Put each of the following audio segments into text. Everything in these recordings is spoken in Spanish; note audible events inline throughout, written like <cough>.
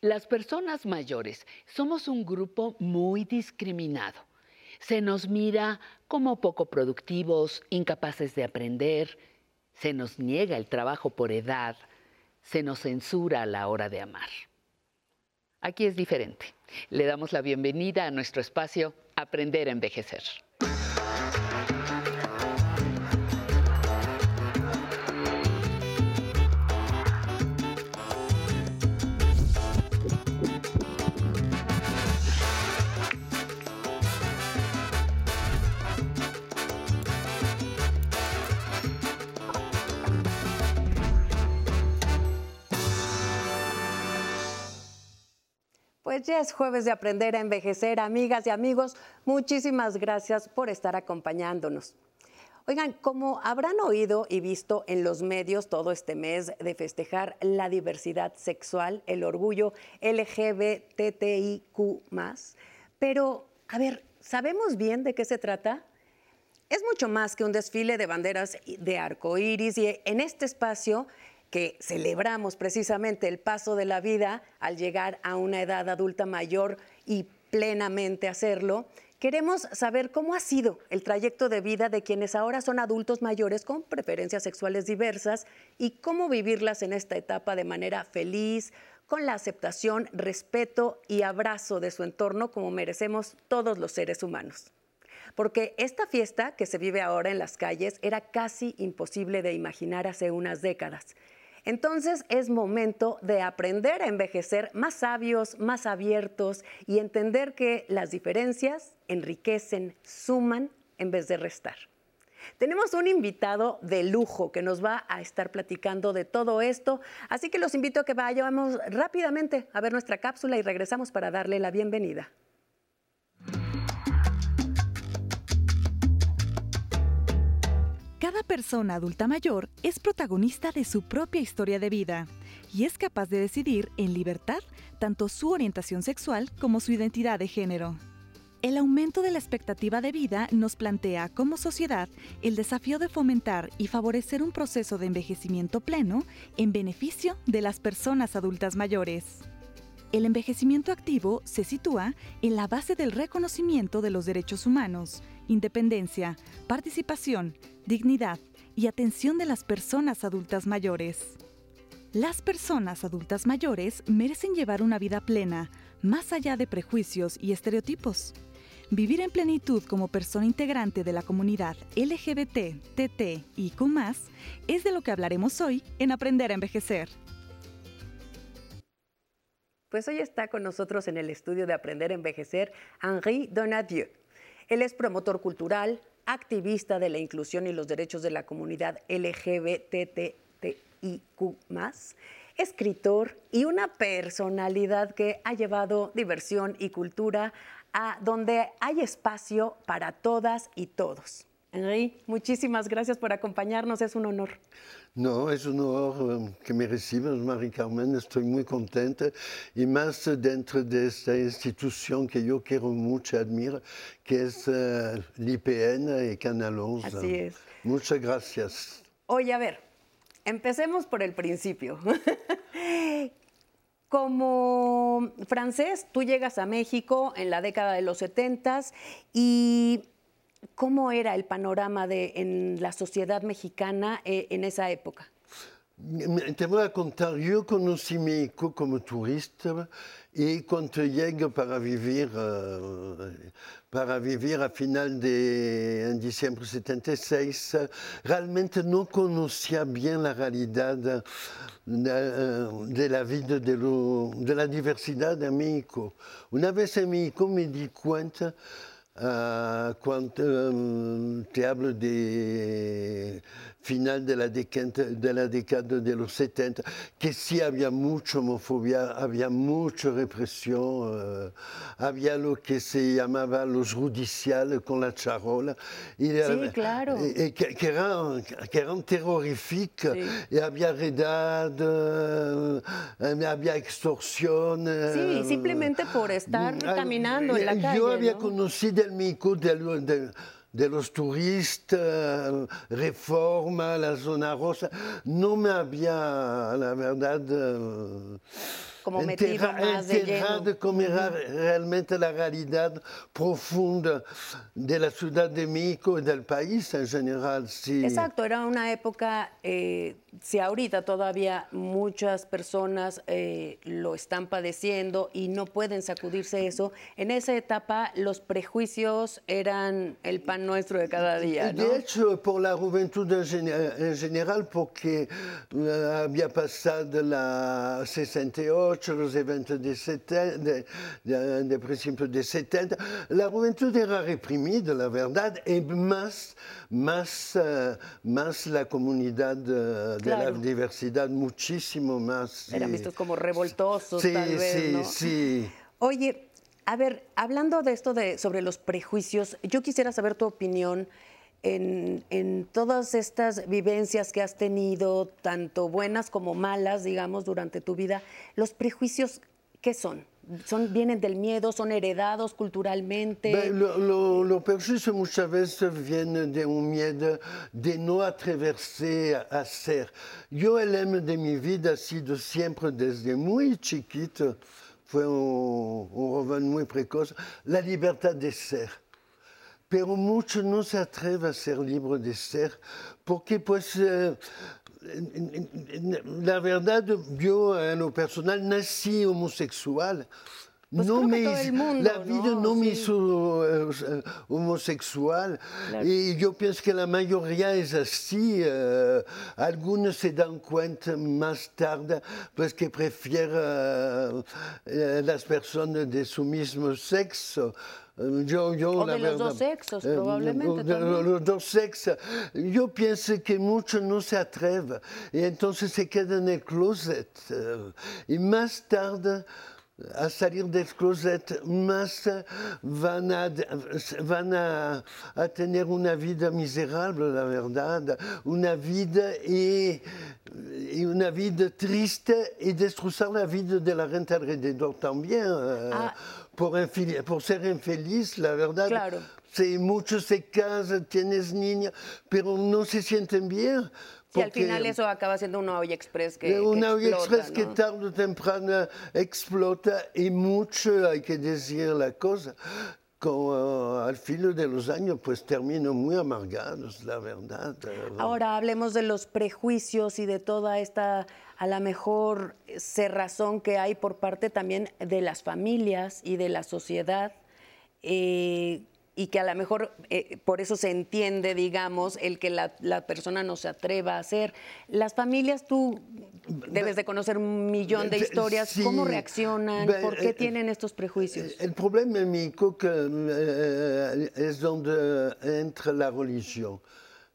Las personas mayores somos un grupo muy discriminado. Se nos mira como poco productivos, incapaces de aprender, se nos niega el trabajo por edad, se nos censura a la hora de amar. Aquí es diferente. Le damos la bienvenida a nuestro espacio Aprender a Envejecer. Ya es jueves de aprender a envejecer, amigas y amigos. Muchísimas gracias por estar acompañándonos. Oigan, como habrán oído y visto en los medios todo este mes de festejar la diversidad sexual, el orgullo LGBTIQ, pero, a ver, ¿sabemos bien de qué se trata? Es mucho más que un desfile de banderas de arco iris y en este espacio que celebramos precisamente el paso de la vida al llegar a una edad adulta mayor y plenamente hacerlo, queremos saber cómo ha sido el trayecto de vida de quienes ahora son adultos mayores con preferencias sexuales diversas y cómo vivirlas en esta etapa de manera feliz, con la aceptación, respeto y abrazo de su entorno como merecemos todos los seres humanos. Porque esta fiesta que se vive ahora en las calles era casi imposible de imaginar hace unas décadas. Entonces es momento de aprender a envejecer más sabios, más abiertos y entender que las diferencias enriquecen, suman en vez de restar. Tenemos un invitado de lujo que nos va a estar platicando de todo esto, así que los invito a que vayamos rápidamente a ver nuestra cápsula y regresamos para darle la bienvenida. Cada persona adulta mayor es protagonista de su propia historia de vida y es capaz de decidir en libertad tanto su orientación sexual como su identidad de género. El aumento de la expectativa de vida nos plantea como sociedad el desafío de fomentar y favorecer un proceso de envejecimiento pleno en beneficio de las personas adultas mayores. El envejecimiento activo se sitúa en la base del reconocimiento de los derechos humanos, independencia, participación, dignidad y atención de las personas adultas mayores. Las personas adultas mayores merecen llevar una vida plena, más allá de prejuicios y estereotipos. Vivir en plenitud como persona integrante de la comunidad LGBT, TT y Q, es de lo que hablaremos hoy en Aprender a Envejecer. Pues hoy está con nosotros en el estudio de Aprender a Envejecer Henri Donadieu. Él es promotor cultural, activista de la inclusión y los derechos de la comunidad LGBTIQ, escritor y una personalidad que ha llevado diversión y cultura a donde hay espacio para todas y todos. Henry, muchísimas gracias por acompañarnos, es un honor. No, es un honor eh, que me recibas, María Carmen. Estoy muy contenta y más dentro de esta institución que yo quiero mucho admirar, que es uh, l'IPN y Canal 11. Así es. Muchas gracias. Oye, a ver, empecemos por el principio. <laughs> Como francés, tú llegas a México en la década de los 70 y ¿Cómo era el panorama de, en la sociedad mexicana eh, en esa época? Te voy a contar, yo conocí México como turista y cuando llegué para vivir, uh, para vivir a final de en diciembre 76, realmente no conocía bien la realidad de, de la vida de, lo, de la diversidad de México. Una vez en México me di cuenta Uh, quand um, te hablo de final de la, década, de la década de los 70, que sí había mucha homofobia, había mucha represión, uh, había lo que se llamaba los judiciales con la charola. Y, sí, claro. Y, que, que, eran, que eran terroríficas. Sí. Y había redad, uh, había extorsión. Sí, simplemente por estar caminando en la calle. Yo había ¿no? conocido el México de, de, de, los turistas, Reforma, la zona rosa. No me había, la verdad... como metido más de lleno. como era realmente la realidad profunda de la Ciudad de México y del país en general. Sí. Exacto, era una época, eh, si ahorita todavía muchas personas eh, lo están padeciendo y no pueden sacudirse eso, en esa etapa los prejuicios eran el pan nuestro de cada día. ¿no? De hecho, por la juventud en, general, porque eh, había pasado la 68, los eventos de, 70, de, de, de principios de 70, la juventud era reprimida, la verdad, y más, más, uh, más la comunidad de, claro. de, la diversidad, muchísimo más. Eran vistos como revoltosos, sí, tal vez, sí, ¿no? sí. Oye, a ver, hablando de esto de, sobre los prejuicios, yo quisiera saber tu opinión en, en, todas estas vivencias que has tenido, tanto buenas como malas, digamos, durante tu vida. ¿Los prejuicios qué son? son, vienen del miedo, son heredados culturalmente. Lo, lo, lo prejuicio muchas veces viene de un miedo de no atreverse a hacer. Yo el lema de mi vida ha sido siempre desde muy chiquito, fue un, un muy precoz, la libertad de ser. Pero muchos no se atreven a ser libres de ser porque pues... Eh, la verdad, yo en lo personal nací homosexual. Pues no me, mundo, la vida ¿no? no, me Sí. hizo eh, homosexual y yo pienso que la mayoría es así. eh, algunos se dan cuenta más tarde pues que prefieren eh, las personas de su mismo sexo. Eh, Yo, yo, O de los verdad, dos sexos, eh, probablemente de también. los dos sexos. Yo pienso que muchos no se atreven y entonces se quedan en el closet. eh, Y más tarde, a salir del closet, más eh, van a, van a, a tener una vida miserable, la verdad. Una vida y, y una vida triste y destrozar la vida de la gente alrededor también. eh, Ah. Por, por ser infeliz, la verdad. Claro. Sí, muchos se casan, tienes niños, pero no se sienten bien. Si al final eso acaba siendo una olla express que, que una olla explota, express que ¿no? tarde o temprano explota y mucho, hay que decir la cosa, eh, al filo de los años pues terminan muy amargados, la verdad. Ahora hablemos de los prejuicios y de toda esta, a la mejor, cerrazón que hay por parte también de las familias y de la sociedad. eh, y que a lo mejor eh, por eso se entiende, digamos, el que la, la persona no se atreva a hacer. Las familias, tú debes de conocer un millón de historias. sí. ¿Cómo reaccionan? ¿Por qué eh, tienen estos prejuicios? El problema en México que, eh, es donde entra la religión.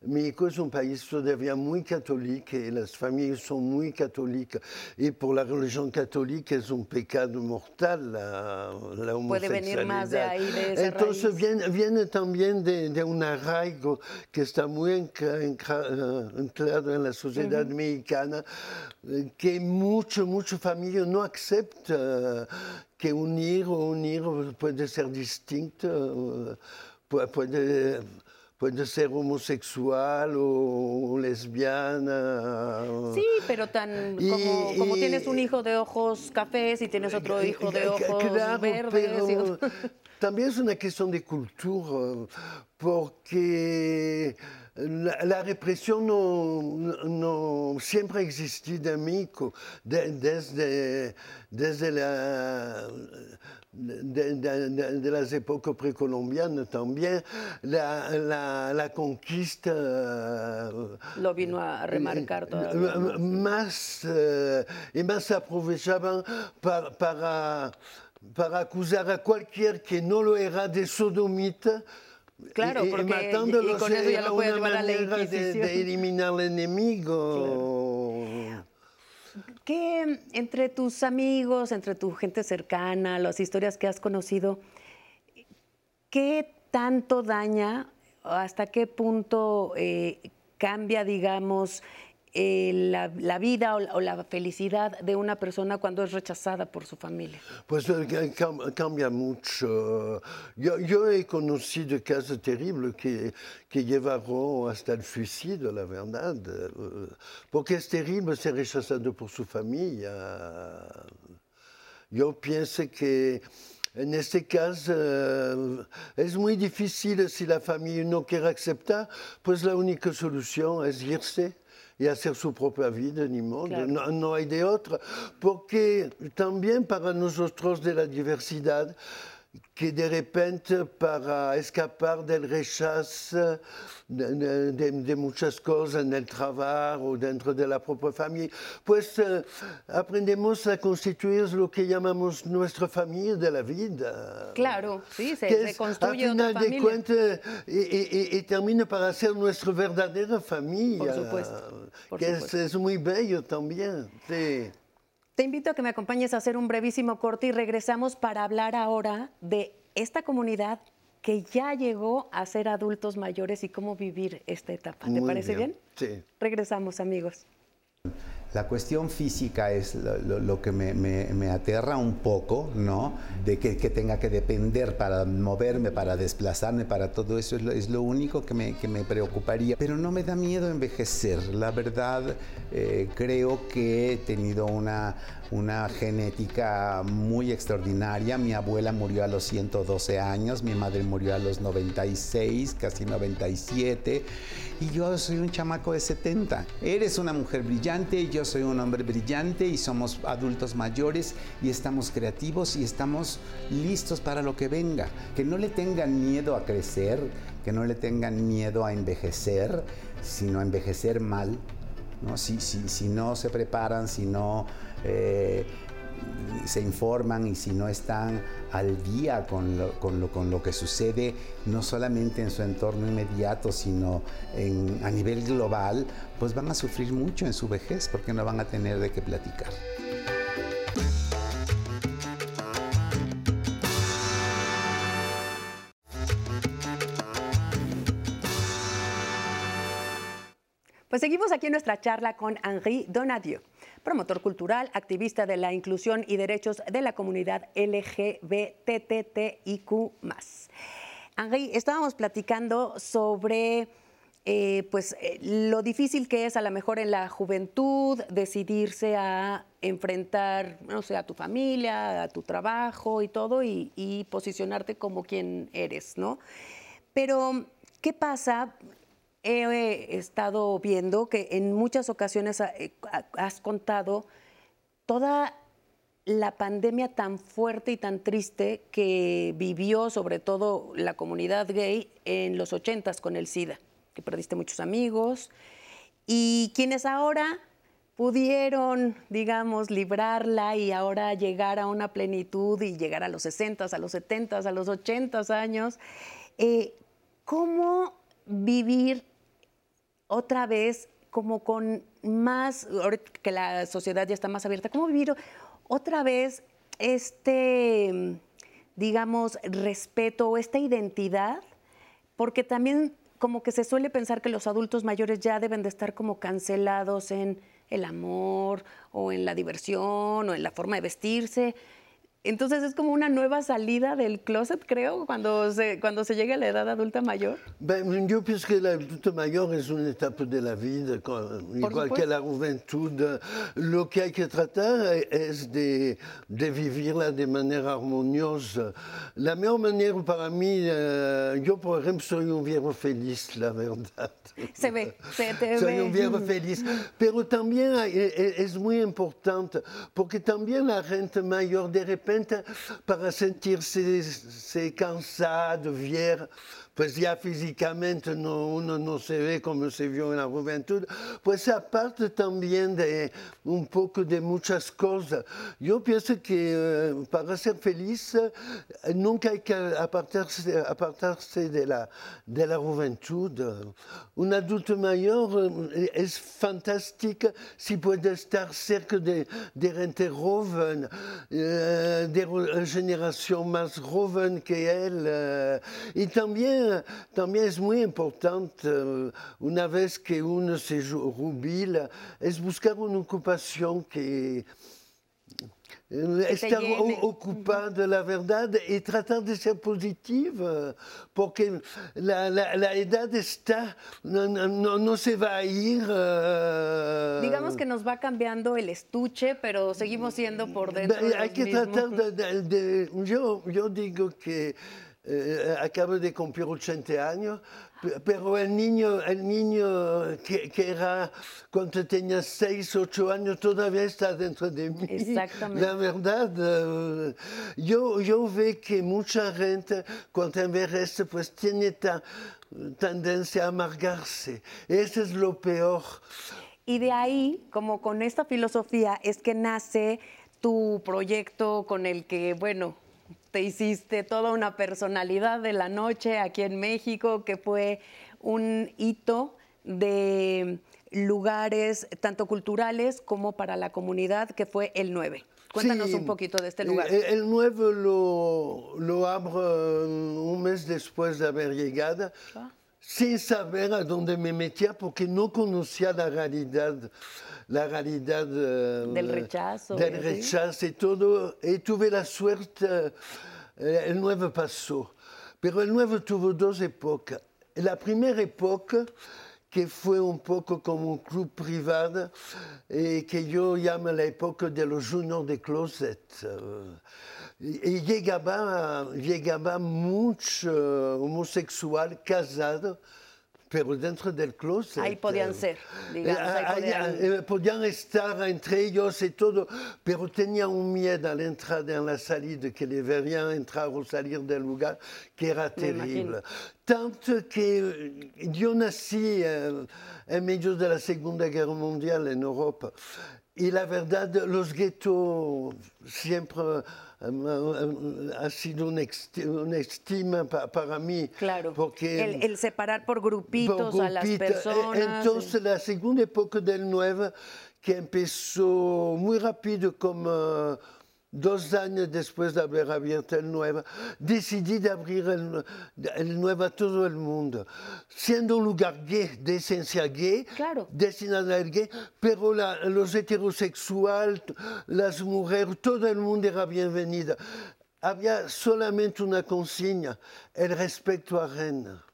México es un país todavía muy católico y las familias son muy católicas. Y por la religión católica es un pecado mortal la, la Puede venir más de homosexualidad. ahí, de esa Entonces raíz. viene, viene también de, de un arraigo que está muy enca- enca- eh, anclado en la sociedad mexicana, eh, que mucho, mucho familia no acepta eh, que un hijo, un hijo puede ser distinto, eh, pu- puede, puede ser homosexual o lesbiana. Sí, pero tan Y- como, como y- tienes un hijo de ojos cafés y tienes otro hijo de Claro, ojos verdes. y pero otro- también es una cuestión de cultura, porque la, la represión no, no siempre ha existido en México, de- desde, desde la, de, de- de- de las épocas precolombianas también, la, la, la conquista Lo vino a remarcar eh, todavía. eh, más eh, y más aprovechaban para, para, para acusar a cualquier que no lo era de sodomita. Claro, porque- matándolos y con eso ya lo puedes llevar a la de, Inquisición. de eliminar al enemigo. ¿Qué entre tus amigos, entre tu gente cercana, las historias que has conocido, qué tanto daña, hasta qué punto eh, cambia, digamos, eh, la, la vida o la, o la felicidad de una persona cuando es rechazada por su familia? Pues eh, ca- cam- cambia mucho. Yo, yo he conocido casos terribles que, que llevaron hasta el suicidio, la verdad. Porque es terrible ser rechazado por su familia. yo pienso que en este caso eh, es muy difícil si la familia no quiere aceptar, pues la única solución es irse y hacer su propia vida, ni modo, no, no, hay de otra. Porque también para nosotros de la diversidad, que de repente para escapar del rechazo de, muchas cosas en el trabajo o dentro de la propia familia, pues eh, aprendemos a constituir lo que llamamos nuestra familia de la vida. Claro, sí, se, se construye a final de cuentas y, termina para ser nuestra verdadera familia. Por supuesto. que Es, es, muy bello también. Sí. Te invito a que me acompañes a hacer un brevísimo corte y regresamos para hablar ahora de esta comunidad que ya llegó a ser adultos mayores y cómo vivir esta etapa. ¿Te parece bien? Sí. Regresamos, amigos. La cuestión física es lo, que me, aterra un poco, ¿no? De que, tenga que depender para moverme, para desplazarme, para todo eso es lo, único que me, preocuparía. Pero no me da miedo envejecer. La verdad, eh, creo que he tenido una, una genética muy extraordinaria. Mi abuela murió a los 112 años, mi madre murió a los 96, casi 97, y yo soy un chamaco de 70. Eres una mujer brillante, yo soy un hombre brillante y somos adultos mayores y estamos creativos y estamos listos para lo que venga. Que no le tengan miedo a crecer, que no le tengan miedo a envejecer, sino a envejecer mal. ¿no? Si, si, si no se preparan, si no eh, se informan y si no están al día con lo, con, lo, con lo, que sucede, no solamente en su entorno inmediato, sino a nivel global, pues van a sufrir mucho en su vejez porque no van a tener de qué platicar. Pues seguimos aquí en nuestra charla con Henri Donadieu promotor cultural, activista de la inclusión y derechos de la comunidad LGBTTIQ. Henri, estábamos platicando sobre eh, pues, eh, lo difícil que es a lo mejor en la juventud decidirse a enfrentar, no sé, a tu familia, a tu trabajo y todo, y, y posicionarte como quien eres, ¿no? Pero, ¿qué pasa? He estado viendo que en muchas ocasiones eh, has contado toda la pandemia tan fuerte y tan triste que vivió sobre todo la comunidad gay en los ochentas con el SIDA, que perdiste muchos amigos y quienes ahora pudieron, digamos, librarla y ahora llegar a una plenitud y llegar a los 60, a los 70, a los 80 años. Eh, ¿Cómo vivir otra vez como con más, ahorita que la sociedad ya está más abierta, ¿cómo vivir otra vez este, digamos, respeto o esta identidad? Porque también como que se suele pensar que los adultos mayores ya deben de estar como cancelados en el amor o en la diversión o en la forma de vestirse. Entonces es como una nueva salida del closet, creo, cuando se, cuando se llega a la edad adulta mayor. yo pienso que la adulta mayor es una etapa de la vida, igual que la juventud. Lo que hay que tratar es de, de vivirla de manera armoniosa. La mejor manera para mí, eh, yo por ejemplo soy un viejo feliz, la verdad. Se ve, se te <laughs> Soy un viejo feliz. Pero también es muy importante, porque también la gente mayor de repente para sentirse cansado, viejo, pues ya físicamente no, uno no se ve como se vio en la juventud, pues aparte también de un poco de muchas cosas. Yo pienso que eh, para ser feliz eh, nunca hay que apartarse, de, la, de juventud. Un adulto mayor eh, es fantástico si puede estar cerca de, de gente joven, de generación más joven que él. y también también, es muy importante, eh, una vez que uno se jubila, es buscar una ocupación que, estar ocupada, la verdad, y tratar de ser positiva, porque la, la, edad está, no, no, no, se va a ir. Uh, Digamos que nos va cambiando el estuche, pero seguimos siendo por dentro. Hay que tratar de, yo, yo digo que eh, acabo de cumplir 80 años, pero el niño, el niño que, que, era cuando tenía 6, 8 años todavía está dentro de mí. Exactamente. La verdad, eh, yo, yo veo que mucha gente cuando envejece pues tiene ta, tendencia a amargarse. Eso es lo peor. Y de ahí, como con esta filosofía, es que nace tu proyecto con el que, bueno, te hiciste toda una personalidad de la noche aquí en México, que fue un hito de lugares tanto culturales como para la comunidad, que fue el 9. Cuéntanos un poquito de este lugar. Eh, el 9 lo, lo abro un mes después de haber llegado, ah. sin saber a dónde me metía, porque no conocía la realidad la realidad eh, del rechazo. Del rechazo y todo. Y tuve la suerte, eh, el nuevo pasó. Pero el nuevo tuvo dos épocas. La primera época, que fue un poco como un club privado, y que yo llamo la época de los juniors de closet. Y llegaba, llegaba mucho homosexual casado pero dentro del closet. Ahí podían eh, ser, digamos. Eh, podían... estar entre ellos y todo, pero tenían un miedo al entrar en la salida, que le verían entrar o salir del lugar, que era terrible. Tanto que yo nací en medio de la Segunda Guerra Mundial en Europa. Y la verdad, los guetos siempre ha sido una, estima para mí. Claro, porque el, separar por grupitos a las personas. Entonces, la segunda época del 9, que empezó muy rápido como dos años después de haber abierto el Nueva, decidí de abrir el, el Nueva a todo el mundo, siendo un lugar gay, de esencia gay, destinado al gay, pero los heterosexuales, las mujeres, todo el mundo era bienvenido. Había solamente una consigna, el respeto a Reina.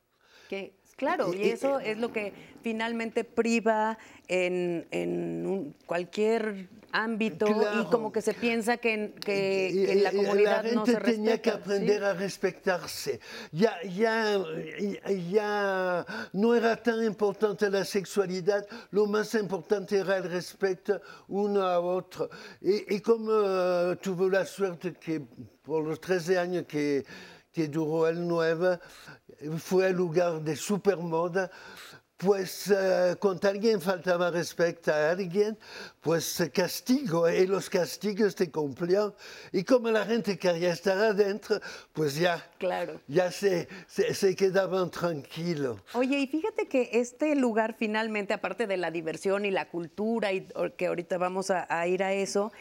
claro, y, eso es lo que finalmente priva en, en cualquier ámbito y como que se piensa que, que, en la comunidad la gente tenía que aprender a respetarse. Ya, ya, ya no era tan importante la sexualidad, lo más importante era el respeto uno a otro. Y, y como uh, tuve la suerte que por los 13 años que, que duró el 9, fue el lugar de supermoda, pues uh, cuando alguien faltaba respeto a alguien, pues castigo, y los castigos te cumplían. Y como la gente quería estar adentro, pues ya, claro. ya se, se, quedaban tranquilos. Oye, y fíjate que este lugar finalmente, aparte de la diversión y la cultura, y que ahorita vamos a, a ir a eso,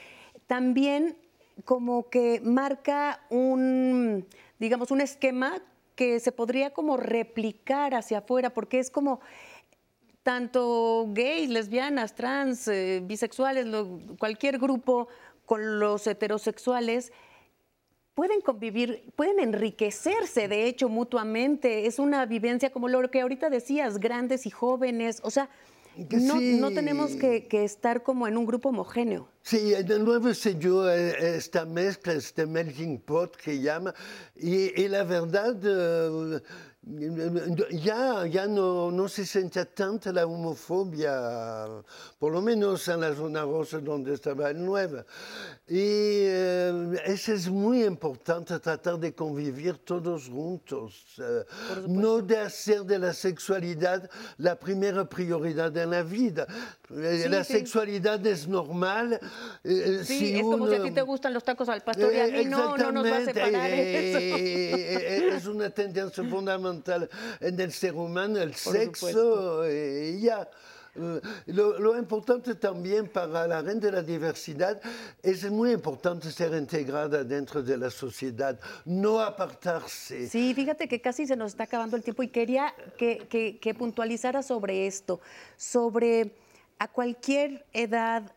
también como que marca un, digamos, un esquema que se podría como replicar hacia afuera, porque es como tanto gays, lesbianas, trans, eh, bisexuales, cualquier grupo con los heterosexuales, pueden convivir, pueden enriquecerse, de hecho, mutuamente. Es una vivencia como lo que ahorita decías, grandes y jóvenes. O sea, no, tenemos que, estar como en un grupo homogéneo. Sí, de nuevo se dio eh, esta mezcla, este melting pot que llama, y, la verdad... Ya, ya no, no se sentía tanta la homofobia, por lo menos en la zona rosa donde estaba el 9. Y eh, eso es muy importante, tratar de convivir todos juntos, eh, no de hacer de la sexualidad la primera prioridad en la vida. Eh, la sexualidad es normal. sí, es como si a ti te gustan los tacos al pastor y a mí no, no nos va a separar eso. es una <laughs> tendencia fundamental en el ser humano, el sexo, y ya. Eh, lo, importante también para la gente de la diversidad es muy importante ser integrada dentro de la sociedad, no apartarse. Sí, fíjate que casi se nos está acabando el tiempo y quería que, que, que puntualizara sobre esto, sobre a cualquier edad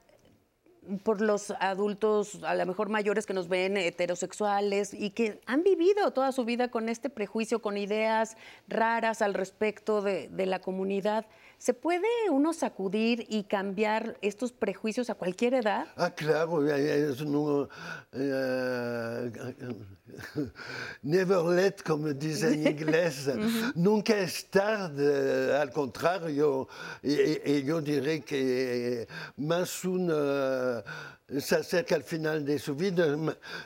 por los adultos, a lo mejor mayores que nos ven heterosexuales y que han vivido toda su vida con este prejuicio, con ideas raras al respecto de, de la comunidad. ¿Se puede uno sacudir y cambiar estos prejuicios a cualquier edad? Ah, claro, es un, eh, <laughs> never let, como dicen en inglés. <laughs> Nunca es tarde, al contrario, y, y yo diré que más una se acerca al final de su vida,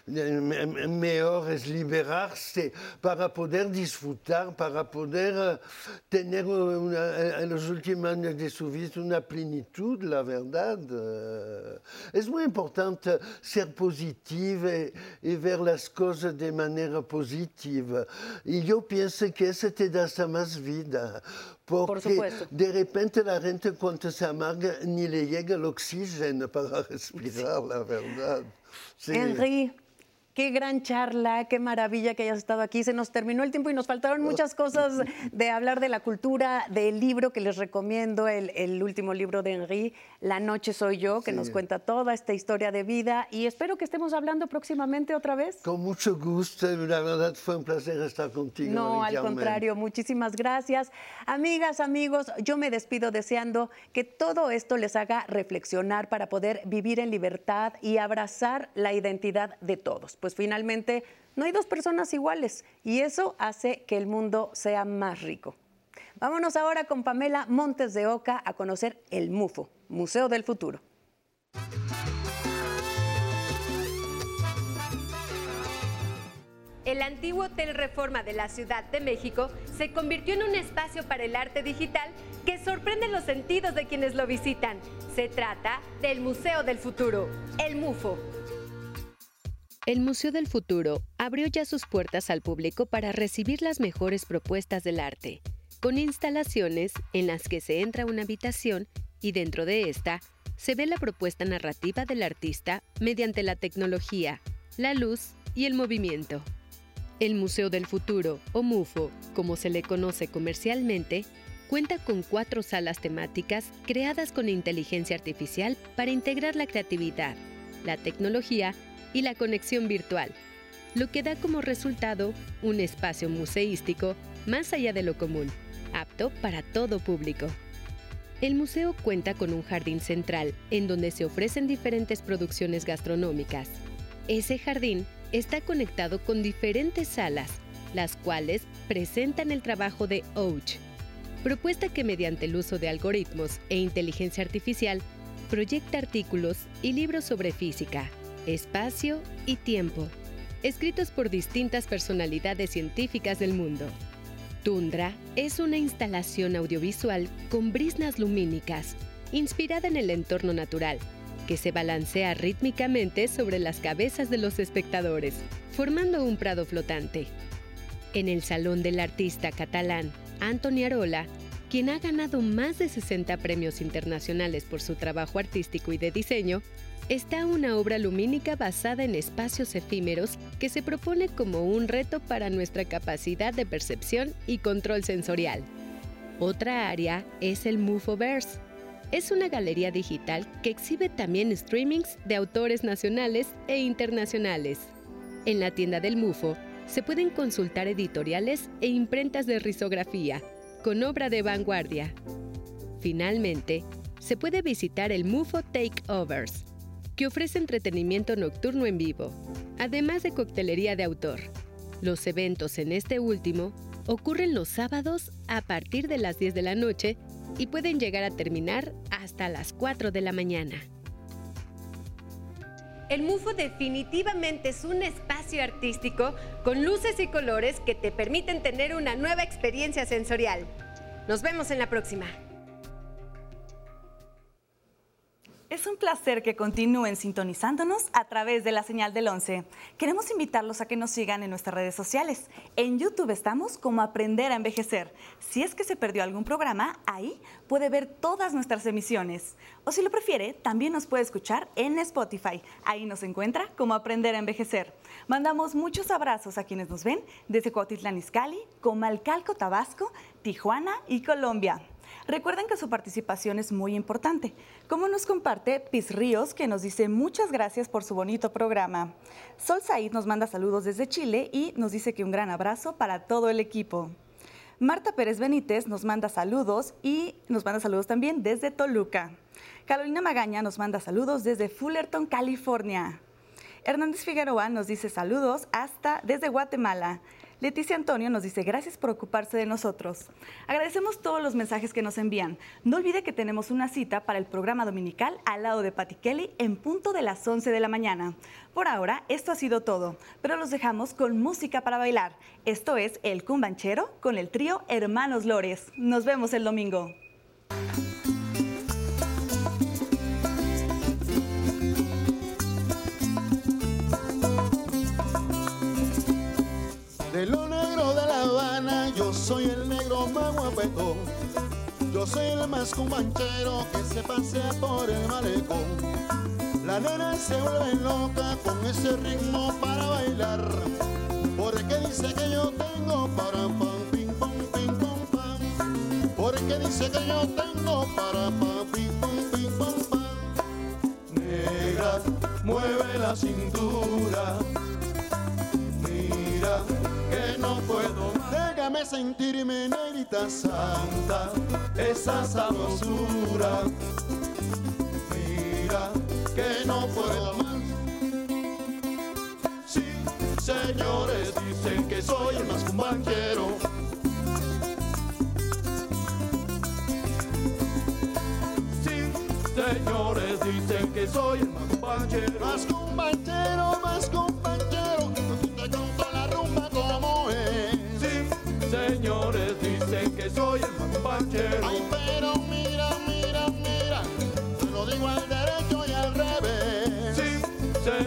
mejor es liberarse para poder disfrutar, para poder eh, tener en los últimos años de su vida una plenitud, la verdad. Eh, es muy importante ser positivo y, ver las cosas de manera positiva. Y yo pienso que eso te da más vida. Porque de repente la gente cuando se amarga ni le llega el oxígeno <laughs> para respirar, la verdad. Sí. Qué gran charla, qué maravilla que hayas estado aquí. Se nos terminó el tiempo y nos faltaron muchas cosas de hablar de la cultura, del libro que les recomiendo, el, último libro de Henry, La Noche Soy Yo, que nos cuenta toda esta historia de vida. Y espero que estemos hablando próximamente otra vez. Con mucho gusto, la verdad fue un placer estar contigo. No, al contrario, muchísimas gracias. Amigas, amigos, yo me despido deseando que todo esto les haga reflexionar para poder vivir en libertad y abrazar la identidad de todos pues finalmente no hay dos personas iguales y eso hace que el mundo sea más rico. Vámonos ahora con Pamela Montes de Oca a conocer el MUFO, Museo del Futuro. El antiguo Hotel Reforma de la Ciudad de México se convirtió en un espacio para el arte digital que sorprende los sentidos de quienes lo visitan. Se trata del Museo del Futuro, el MUFO. El Museo del Futuro abrió ya sus puertas al público para recibir las mejores propuestas del arte, con instalaciones en las que se entra a una habitación y dentro de esta se ve la propuesta narrativa del artista mediante la tecnología, la luz y el movimiento. El Museo del Futuro, o MUFO, como se le conoce comercialmente, cuenta con cuatro salas temáticas creadas con inteligencia artificial para integrar la creatividad, la tecnología y la conexión virtual, lo que da como resultado un espacio museístico más allá de lo común, apto para todo público. El museo cuenta con un jardín central en donde se ofrecen diferentes producciones gastronómicas. Ese jardín está conectado con diferentes salas, las cuales presentan el trabajo de Ouch, propuesta que mediante el uso de algoritmos e inteligencia artificial proyecta artículos y libros sobre física, Espacio y Tiempo, escritos por distintas personalidades científicas del mundo. Tundra es una instalación audiovisual con brisnas lumínicas, inspirada en el entorno natural, que se balancea rítmicamente sobre las cabezas de los espectadores, formando un prado flotante. En el Salón del Artista Catalán, Antoni Arola, quien ha ganado más de 60 premios internacionales por su trabajo artístico y de diseño, está una obra lumínica basada en espacios efímeros que se propone como un reto para nuestra capacidad de percepción y control sensorial. Otra área es el MUFOverse. Es una galería digital que exhibe también streamings de autores nacionales e internacionales. En la tienda del MUFO se pueden consultar editoriales e imprentas de risografía, con obra de vanguardia. Finalmente, se puede visitar el MUFO Takeovers, que ofrece entretenimiento nocturno en vivo, además de coctelería de autor. Los eventos en este último ocurren los sábados a partir de las 10 de la noche y pueden llegar a terminar hasta las 4 de la mañana. El MUFO definitivamente es un espacio artístico con luces y colores que te permiten tener una nueva experiencia sensorial. Nos vemos en la próxima. Es un placer que continúen sintonizándonos a través de la señal del 11. Queremos invitarlos a que nos sigan en nuestras redes sociales. En YouTube estamos como Aprender a Envejecer. Si es que se perdió algún programa, ahí puede ver todas nuestras emisiones. O si lo prefiere, también nos puede escuchar en Spotify. Ahí nos encuentra como Aprender a Envejecer. Mandamos muchos abrazos a quienes nos ven desde Cuautitlán Izcalli, Comalcalco, Tabasco, Tijuana y Colombia. Recuerden que su participación es muy importante, como nos comparte Piz Ríos, que nos dice muchas gracias por su bonito programa. Sol Said nos manda saludos desde Chile y nos dice que un gran abrazo para todo el equipo. Marta Pérez Benítez nos manda saludos y nos manda saludos también desde Toluca. Carolina Magaña nos manda saludos desde Fullerton, California. Hernández Figueroa nos dice saludos hasta desde Guatemala. Leticia Antonio nos dice gracias por ocuparse de nosotros. Agradecemos todos los mensajes que nos envían. No olvide que tenemos una cita para el programa dominical al lado de Patti Kelly en punto de las 11 de la mañana. Por ahora, esto ha sido todo, pero los dejamos con música para bailar. Esto es El Cumbanchero con el trío Hermanos Lores. Nos vemos el domingo. Yo soy el más cumbanchero que se pasea por el malecón. La nena se vuelve loca con ese ritmo para bailar. Porque dice que yo tengo para pam, pim, pam, pim, pam, pam. Porque dice que yo tengo para pam, pim, pam, pim, pam, pam. Negra, mueve la cintura. Mira que no puedo más. Déjame sentirme santa, esa sabrosura. Mira que no puedo más. Sí, señores, dicen que soy el más cumbanchero. Sí, señores, dicen que soy el más cumbanchero. Más cumbanchero, más cumbanchero.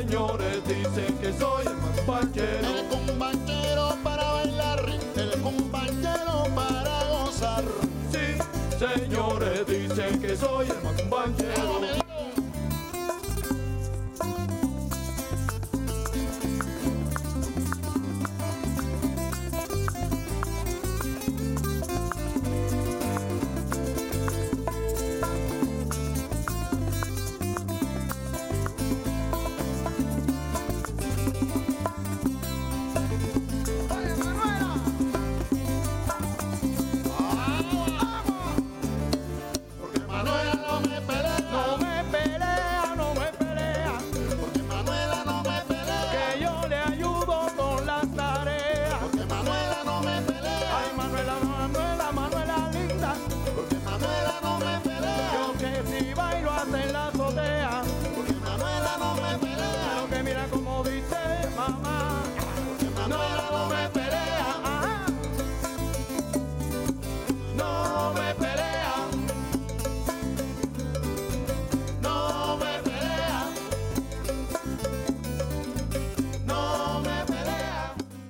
Señores, dicen que soy el más. El cumbanchero para bailar, el cumbanchero para gozar. Sí, señores, dicen que soy el más.